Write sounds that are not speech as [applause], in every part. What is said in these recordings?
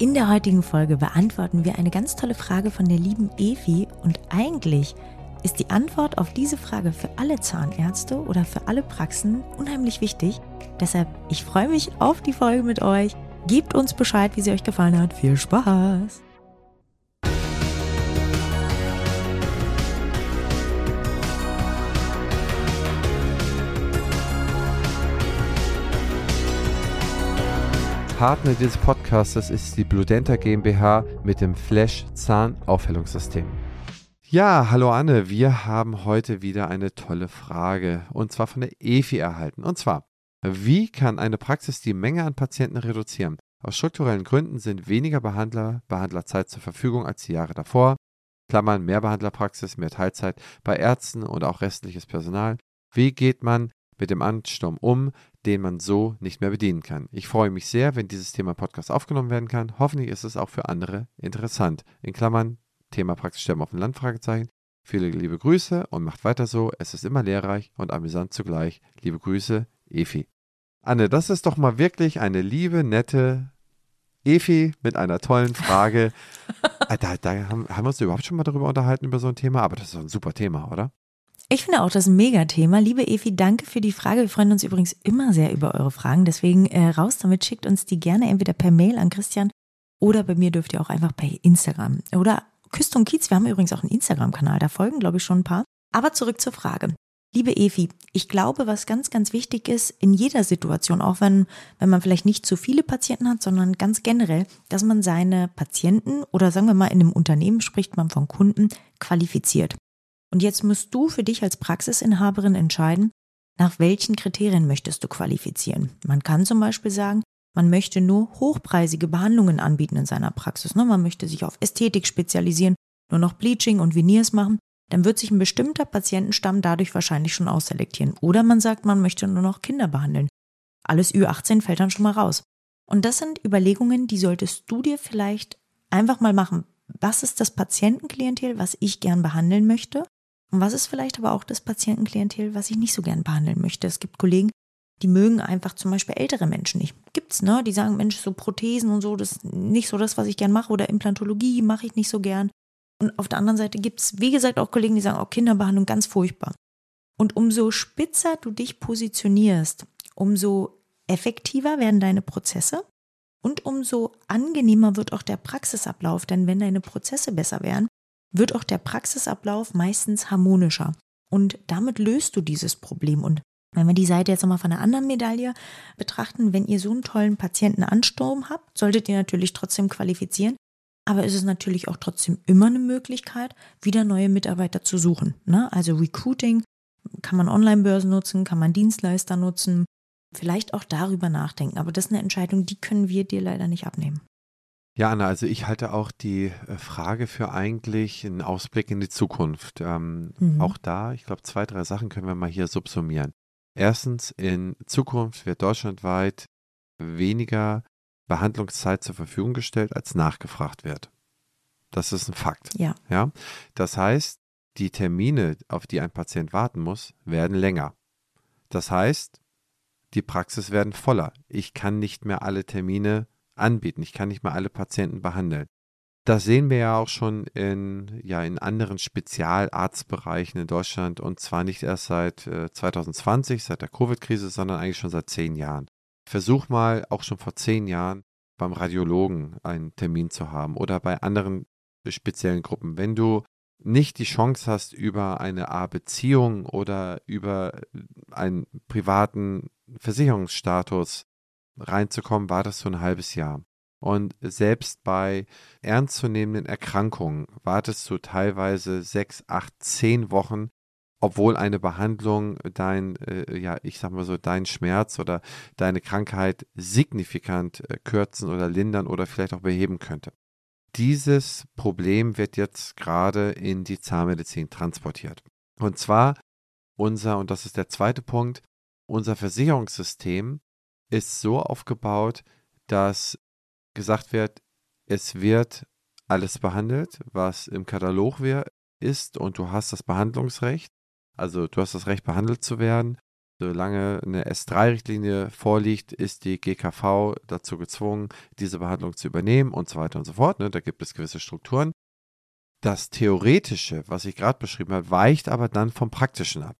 In der heutigen Folge beantworten wir eine ganz tolle Frage von der lieben Evi und eigentlich ist die Antwort auf diese Frage für alle Zahnärzte oder für alle Praxen unheimlich wichtig. Deshalb, ich freue mich auf die Folge mit euch. Gebt uns Bescheid, wie sie euch gefallen hat. Viel Spaß! Partner dieses Podcastes ist die Bludenta GmbH mit dem Flash Zahnaufhellungssystem. Ja, hallo Anne, wir haben heute wieder eine tolle Frage und zwar von der EFI erhalten. Und zwar, wie kann eine Praxis die Menge an Patienten reduzieren? Aus strukturellen Gründen sind weniger Behandler, Behandlerzeit zur Verfügung als die Jahre davor. Klammern, mehr Behandlerpraxis, mehr Teilzeit bei Ärzten und auch restliches Personal. Wie geht man mit dem Ansturm um, den man so nicht mehr bedienen kann. Ich freue mich sehr, wenn dieses Thema Podcast aufgenommen werden kann. Hoffentlich ist es auch für andere interessant. In Klammern, Thema praktisch Sterben auf dem Land, Fragezeichen. Viele liebe Grüße und macht weiter so. Es ist immer lehrreich und amüsant zugleich. Liebe Grüße, Efi. Anne, das ist doch mal wirklich eine liebe, nette Efi mit einer tollen Frage. Äh, [laughs] da, da haben, haben wir uns überhaupt schon mal darüber unterhalten, über so ein Thema, aber das ist doch ein super Thema, oder? Ich finde auch das ein Megathema. Liebe Efi, danke für die Frage. Wir freuen uns übrigens immer sehr über eure Fragen. Deswegen äh, raus damit, schickt uns die gerne entweder per Mail an Christian oder bei mir dürft ihr auch einfach bei Instagram. Oder Küste und Kiez, wir haben übrigens auch einen Instagram-Kanal, da folgen, glaube ich, schon ein paar. Aber zurück zur Frage. Liebe Efi, ich glaube, was ganz, ganz wichtig ist in jeder Situation, auch wenn, wenn man vielleicht nicht zu viele Patienten hat, sondern ganz generell, dass man seine Patienten oder sagen wir mal in einem Unternehmen spricht man von Kunden qualifiziert. Und jetzt musst du für dich als Praxisinhaberin entscheiden, nach welchen Kriterien möchtest du qualifizieren. Man kann zum Beispiel sagen, man möchte nur hochpreisige Behandlungen anbieten in seiner Praxis. Ne? Man möchte sich auf Ästhetik spezialisieren, nur noch Bleaching und Veneers machen. Dann wird sich ein bestimmter Patientenstamm dadurch wahrscheinlich schon ausselektieren. Oder man sagt, man möchte nur noch Kinder behandeln. Alles Ü18 fällt dann schon mal raus. Und das sind Überlegungen, die solltest du dir vielleicht einfach mal machen. Was ist das Patientenklientel, was ich gern behandeln möchte? Und was ist vielleicht aber auch das Patientenklientel, was ich nicht so gern behandeln möchte? Es gibt Kollegen, die mögen einfach zum Beispiel ältere Menschen nicht. Gibt's, ne? Die sagen, Mensch, so Prothesen und so, das ist nicht so das, was ich gern mache. Oder Implantologie mache ich nicht so gern. Und auf der anderen Seite gibt's, wie gesagt, auch Kollegen, die sagen, oh, Kinderbehandlung ganz furchtbar. Und umso spitzer du dich positionierst, umso effektiver werden deine Prozesse und umso angenehmer wird auch der Praxisablauf. Denn wenn deine Prozesse besser werden, wird auch der Praxisablauf meistens harmonischer. Und damit löst du dieses Problem. Und wenn wir die Seite jetzt nochmal von einer anderen Medaille betrachten, wenn ihr so einen tollen Patientenansturm habt, solltet ihr natürlich trotzdem qualifizieren. Aber es ist natürlich auch trotzdem immer eine Möglichkeit, wieder neue Mitarbeiter zu suchen. Ne? Also Recruiting kann man Online-Börsen nutzen, kann man Dienstleister nutzen, vielleicht auch darüber nachdenken. Aber das ist eine Entscheidung, die können wir dir leider nicht abnehmen. Ja, Anna, also ich halte auch die äh, Frage für eigentlich einen Ausblick in die Zukunft. Ähm, mhm. Auch da, ich glaube, zwei, drei Sachen können wir mal hier subsumieren. Erstens, in Zukunft wird deutschlandweit weniger Behandlungszeit zur Verfügung gestellt, als nachgefragt wird. Das ist ein Fakt. Ja. ja. Das heißt, die Termine, auf die ein Patient warten muss, werden länger. Das heißt, die Praxis werden voller. Ich kann nicht mehr alle Termine anbieten. Ich kann nicht mehr alle Patienten behandeln. Das sehen wir ja auch schon in, ja, in anderen Spezialarztbereichen in Deutschland und zwar nicht erst seit äh, 2020, seit der Covid-Krise, sondern eigentlich schon seit zehn Jahren. Versuch mal auch schon vor zehn Jahren beim Radiologen einen Termin zu haben oder bei anderen speziellen Gruppen. Wenn du nicht die Chance hast, über eine A-Beziehung oder über einen privaten Versicherungsstatus reinzukommen, war das so ein halbes Jahr. Und selbst bei ernstzunehmenden Erkrankungen wartest du teilweise sechs, acht, zehn Wochen, obwohl eine Behandlung dein, äh, ja, ich sag mal so, dein Schmerz oder deine Krankheit signifikant äh, kürzen oder lindern oder vielleicht auch beheben könnte. Dieses Problem wird jetzt gerade in die Zahnmedizin transportiert. Und zwar unser, und das ist der zweite Punkt, unser Versicherungssystem ist so aufgebaut, dass gesagt wird, es wird alles behandelt, was im Katalog ist und du hast das Behandlungsrecht. Also du hast das Recht, behandelt zu werden. Solange eine S3-Richtlinie vorliegt, ist die GKV dazu gezwungen, diese Behandlung zu übernehmen und so weiter und so fort. Ne? Da gibt es gewisse Strukturen. Das Theoretische, was ich gerade beschrieben habe, weicht aber dann vom Praktischen ab.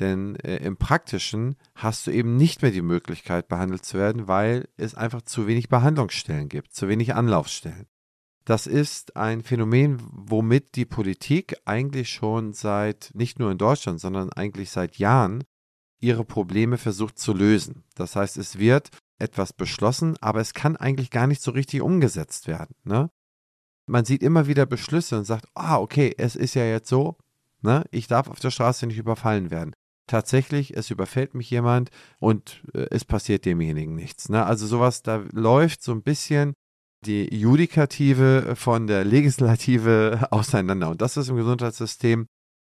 Denn äh, im Praktischen hast du eben nicht mehr die Möglichkeit, behandelt zu werden, weil es einfach zu wenig Behandlungsstellen gibt, zu wenig Anlaufstellen. Das ist ein Phänomen, womit die Politik eigentlich schon seit, nicht nur in Deutschland, sondern eigentlich seit Jahren ihre Probleme versucht zu lösen. Das heißt, es wird etwas beschlossen, aber es kann eigentlich gar nicht so richtig umgesetzt werden. Ne? Man sieht immer wieder Beschlüsse und sagt, ah, okay, es ist ja jetzt so, ne? ich darf auf der Straße nicht überfallen werden. Tatsächlich, es überfällt mich jemand und äh, es passiert demjenigen nichts. Ne? Also sowas, da läuft so ein bisschen die Judikative von der Legislative [laughs] auseinander. Und das ist im Gesundheitssystem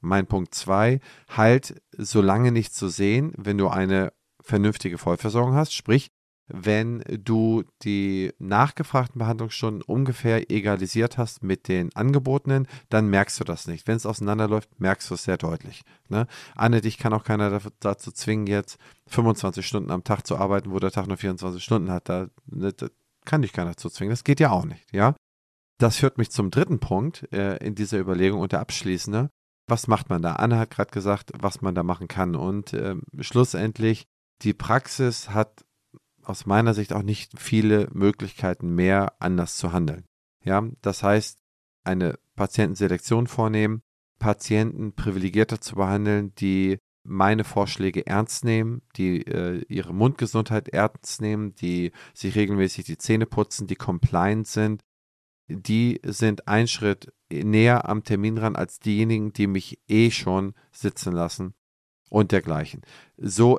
mein Punkt 2, halt so lange nicht zu sehen, wenn du eine vernünftige Vollversorgung hast, sprich, wenn du die nachgefragten Behandlungsstunden ungefähr egalisiert hast mit den angebotenen, dann merkst du das nicht. Wenn es auseinanderläuft, merkst du es sehr deutlich. Ne? Anne, dich kann auch keiner dazu zwingen, jetzt 25 Stunden am Tag zu arbeiten, wo der Tag nur 24 Stunden hat. Da, ne, da kann dich keiner dazu zwingen. Das geht ja auch nicht. Ja? Das führt mich zum dritten Punkt äh, in dieser Überlegung und der abschließende was macht man da? Anne hat gerade gesagt, was man da machen kann. Und äh, schlussendlich, die Praxis hat aus meiner Sicht auch nicht viele Möglichkeiten mehr, anders zu handeln. Ja, das heißt, eine Patientenselektion vornehmen, Patienten privilegierter zu behandeln, die meine Vorschläge ernst nehmen, die äh, ihre Mundgesundheit ernst nehmen, die sich regelmäßig die Zähne putzen, die compliant sind, die sind ein Schritt näher am Termin ran als diejenigen, die mich eh schon sitzen lassen und dergleichen. So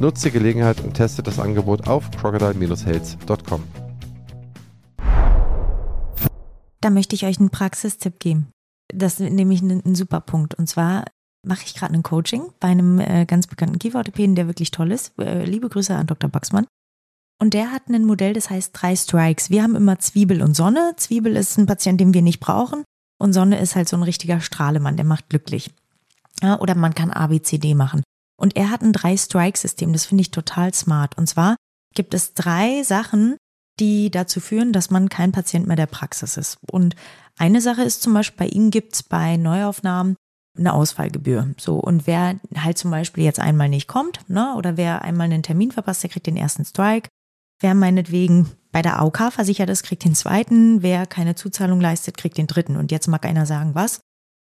Nutzt die Gelegenheit und testet das Angebot auf crocodile-health.com. Da möchte ich euch einen Praxistipp geben. Das ist nämlich ein, ein super Punkt. Und zwar mache ich gerade ein Coaching bei einem äh, ganz bekannten Kieferorthopäden, der wirklich toll ist. Äh, liebe Grüße an Dr. Baxmann. Und der hat ein Modell, das heißt drei Strikes. Wir haben immer Zwiebel und Sonne. Zwiebel ist ein Patient, den wir nicht brauchen. Und Sonne ist halt so ein richtiger Strahlemann, der macht glücklich. Ja, oder man kann ABCD machen. Und er hat ein Drei-Strike-System. Das finde ich total smart. Und zwar gibt es drei Sachen, die dazu führen, dass man kein Patient mehr der Praxis ist. Und eine Sache ist zum Beispiel, bei ihm gibt es bei Neuaufnahmen eine Ausfallgebühr. So, und wer halt zum Beispiel jetzt einmal nicht kommt, ne, oder wer einmal einen Termin verpasst, der kriegt den ersten Strike. Wer meinetwegen bei der AOK versichert ist, kriegt den zweiten. Wer keine Zuzahlung leistet, kriegt den dritten. Und jetzt mag einer sagen, was?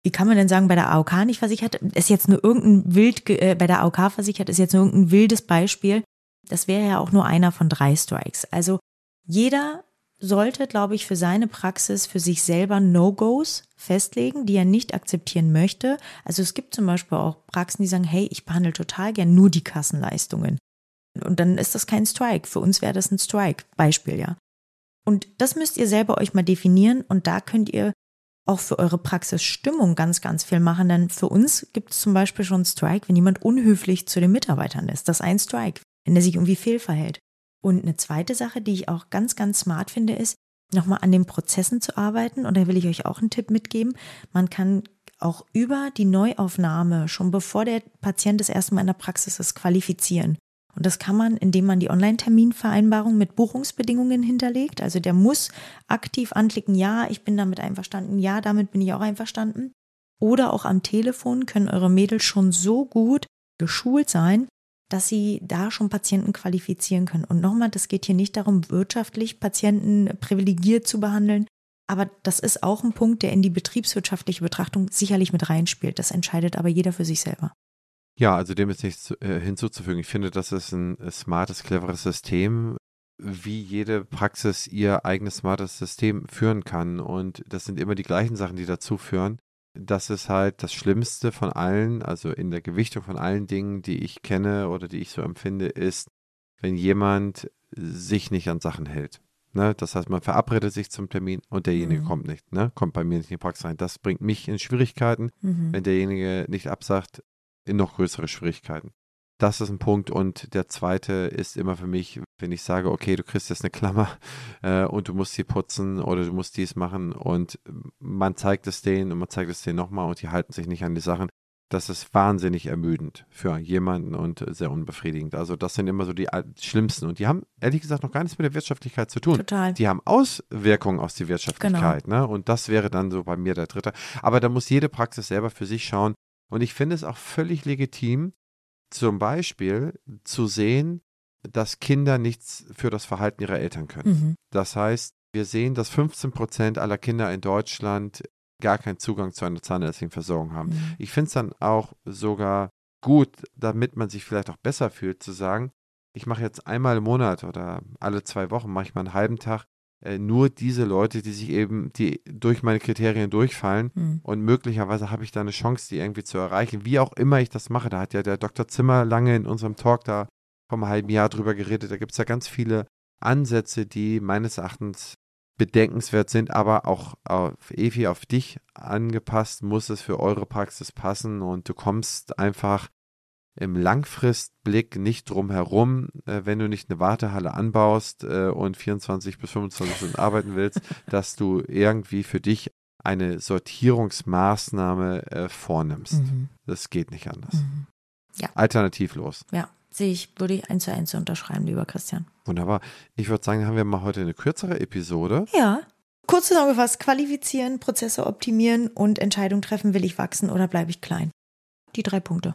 Wie kann man denn sagen, bei der AOK nicht versichert? Ist jetzt nur irgendein wild, äh, bei der AOK versichert, ist jetzt nur irgendein wildes Beispiel. Das wäre ja auch nur einer von drei Strikes. Also jeder sollte, glaube ich, für seine Praxis für sich selber No-Gos festlegen, die er nicht akzeptieren möchte. Also es gibt zum Beispiel auch Praxen, die sagen, hey, ich behandle total gern nur die Kassenleistungen. Und dann ist das kein Strike. Für uns wäre das ein Strike. Beispiel, ja. Und das müsst ihr selber euch mal definieren und da könnt ihr auch für eure Praxisstimmung ganz, ganz viel machen. Denn für uns gibt es zum Beispiel schon Strike, wenn jemand unhöflich zu den Mitarbeitern ist. Das ist ein Strike, wenn er sich irgendwie fehlverhält. Und eine zweite Sache, die ich auch ganz, ganz smart finde, ist, nochmal an den Prozessen zu arbeiten. Und da will ich euch auch einen Tipp mitgeben. Man kann auch über die Neuaufnahme, schon bevor der Patient das erste Mal in der Praxis ist, qualifizieren. Und das kann man, indem man die Online-Terminvereinbarung mit Buchungsbedingungen hinterlegt. Also der muss aktiv anklicken, ja, ich bin damit einverstanden, ja, damit bin ich auch einverstanden. Oder auch am Telefon können eure Mädels schon so gut geschult sein, dass sie da schon Patienten qualifizieren können. Und nochmal, das geht hier nicht darum, wirtschaftlich Patienten privilegiert zu behandeln. Aber das ist auch ein Punkt, der in die betriebswirtschaftliche Betrachtung sicherlich mit reinspielt. Das entscheidet aber jeder für sich selber. Ja, also dem ist nichts äh, hinzuzufügen. Ich finde, das ist ein äh, smartes, cleveres System, wie jede Praxis ihr eigenes smartes System führen kann. Und das sind immer die gleichen Sachen, die dazu führen. das ist halt das Schlimmste von allen, also in der Gewichtung von allen Dingen, die ich kenne oder die ich so empfinde, ist, wenn jemand sich nicht an Sachen hält. Ne? Das heißt, man verabredet sich zum Termin und derjenige mhm. kommt nicht, ne? kommt bei mir nicht in die Praxis rein. Das bringt mich in Schwierigkeiten, mhm. wenn derjenige nicht absagt, in noch größere Schwierigkeiten. Das ist ein Punkt. Und der zweite ist immer für mich, wenn ich sage, okay, du kriegst jetzt eine Klammer [laughs] äh, und du musst sie putzen oder du musst dies machen und man zeigt es denen und man zeigt es denen nochmal und die halten sich nicht an die Sachen. Das ist wahnsinnig ermüdend für jemanden und sehr unbefriedigend. Also das sind immer so die schlimmsten. Und die haben ehrlich gesagt noch gar nichts mit der Wirtschaftlichkeit zu tun. Total. Die haben Auswirkungen aus der Wirtschaftlichkeit. Genau. Ne? Und das wäre dann so bei mir der dritte. Aber da muss jede Praxis selber für sich schauen. Und ich finde es auch völlig legitim, zum Beispiel zu sehen, dass Kinder nichts für das Verhalten ihrer Eltern können. Mhm. Das heißt, wir sehen, dass 15 Prozent aller Kinder in Deutschland gar keinen Zugang zu einer zahnärztlichen Versorgung haben. Mhm. Ich finde es dann auch sogar gut, damit man sich vielleicht auch besser fühlt, zu sagen, ich mache jetzt einmal im Monat oder alle zwei Wochen, mache ich mal einen halben Tag äh, nur diese Leute, die sich eben, die durch meine Kriterien durchfallen mhm. und möglicherweise habe ich da eine Chance, die irgendwie zu erreichen, wie auch immer ich das mache. Da hat ja der Dr. Zimmer lange in unserem Talk da vor einem halben Jahr drüber geredet. Da gibt es ja ganz viele Ansätze, die meines Erachtens bedenkenswert sind, aber auch auf Evi, auf dich angepasst, muss es für eure Praxis passen und du kommst einfach im Langfristblick nicht drum herum, äh, wenn du nicht eine Wartehalle anbaust äh, und 24 bis 25 Stunden arbeiten willst, [laughs] dass du irgendwie für dich eine Sortierungsmaßnahme äh, vornimmst. Mhm. Das geht nicht anders. Mhm. Ja. Alternativlos. Ja, sehe ich, würde ich eins zu eins unterschreiben, lieber Christian. Wunderbar. Ich würde sagen, haben wir mal heute eine kürzere Episode. Ja. Kurz zusammengefasst, qualifizieren, Prozesse optimieren und Entscheidung treffen, will ich wachsen oder bleibe ich klein. Die drei Punkte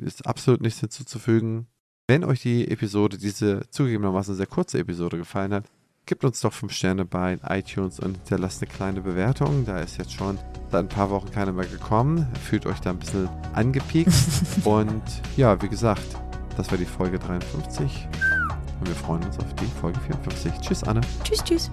ist absolut nichts hinzuzufügen. Wenn euch die Episode, diese zugegebenermaßen sehr kurze Episode gefallen hat, gebt uns doch 5 Sterne bei iTunes und hinterlasst eine kleine Bewertung. Da ist jetzt schon seit ein paar Wochen keiner mehr gekommen. Fühlt euch da ein bisschen angepiekt. [laughs] und ja, wie gesagt, das war die Folge 53. Und wir freuen uns auf die Folge 54. Tschüss, Anne. Tschüss, tschüss.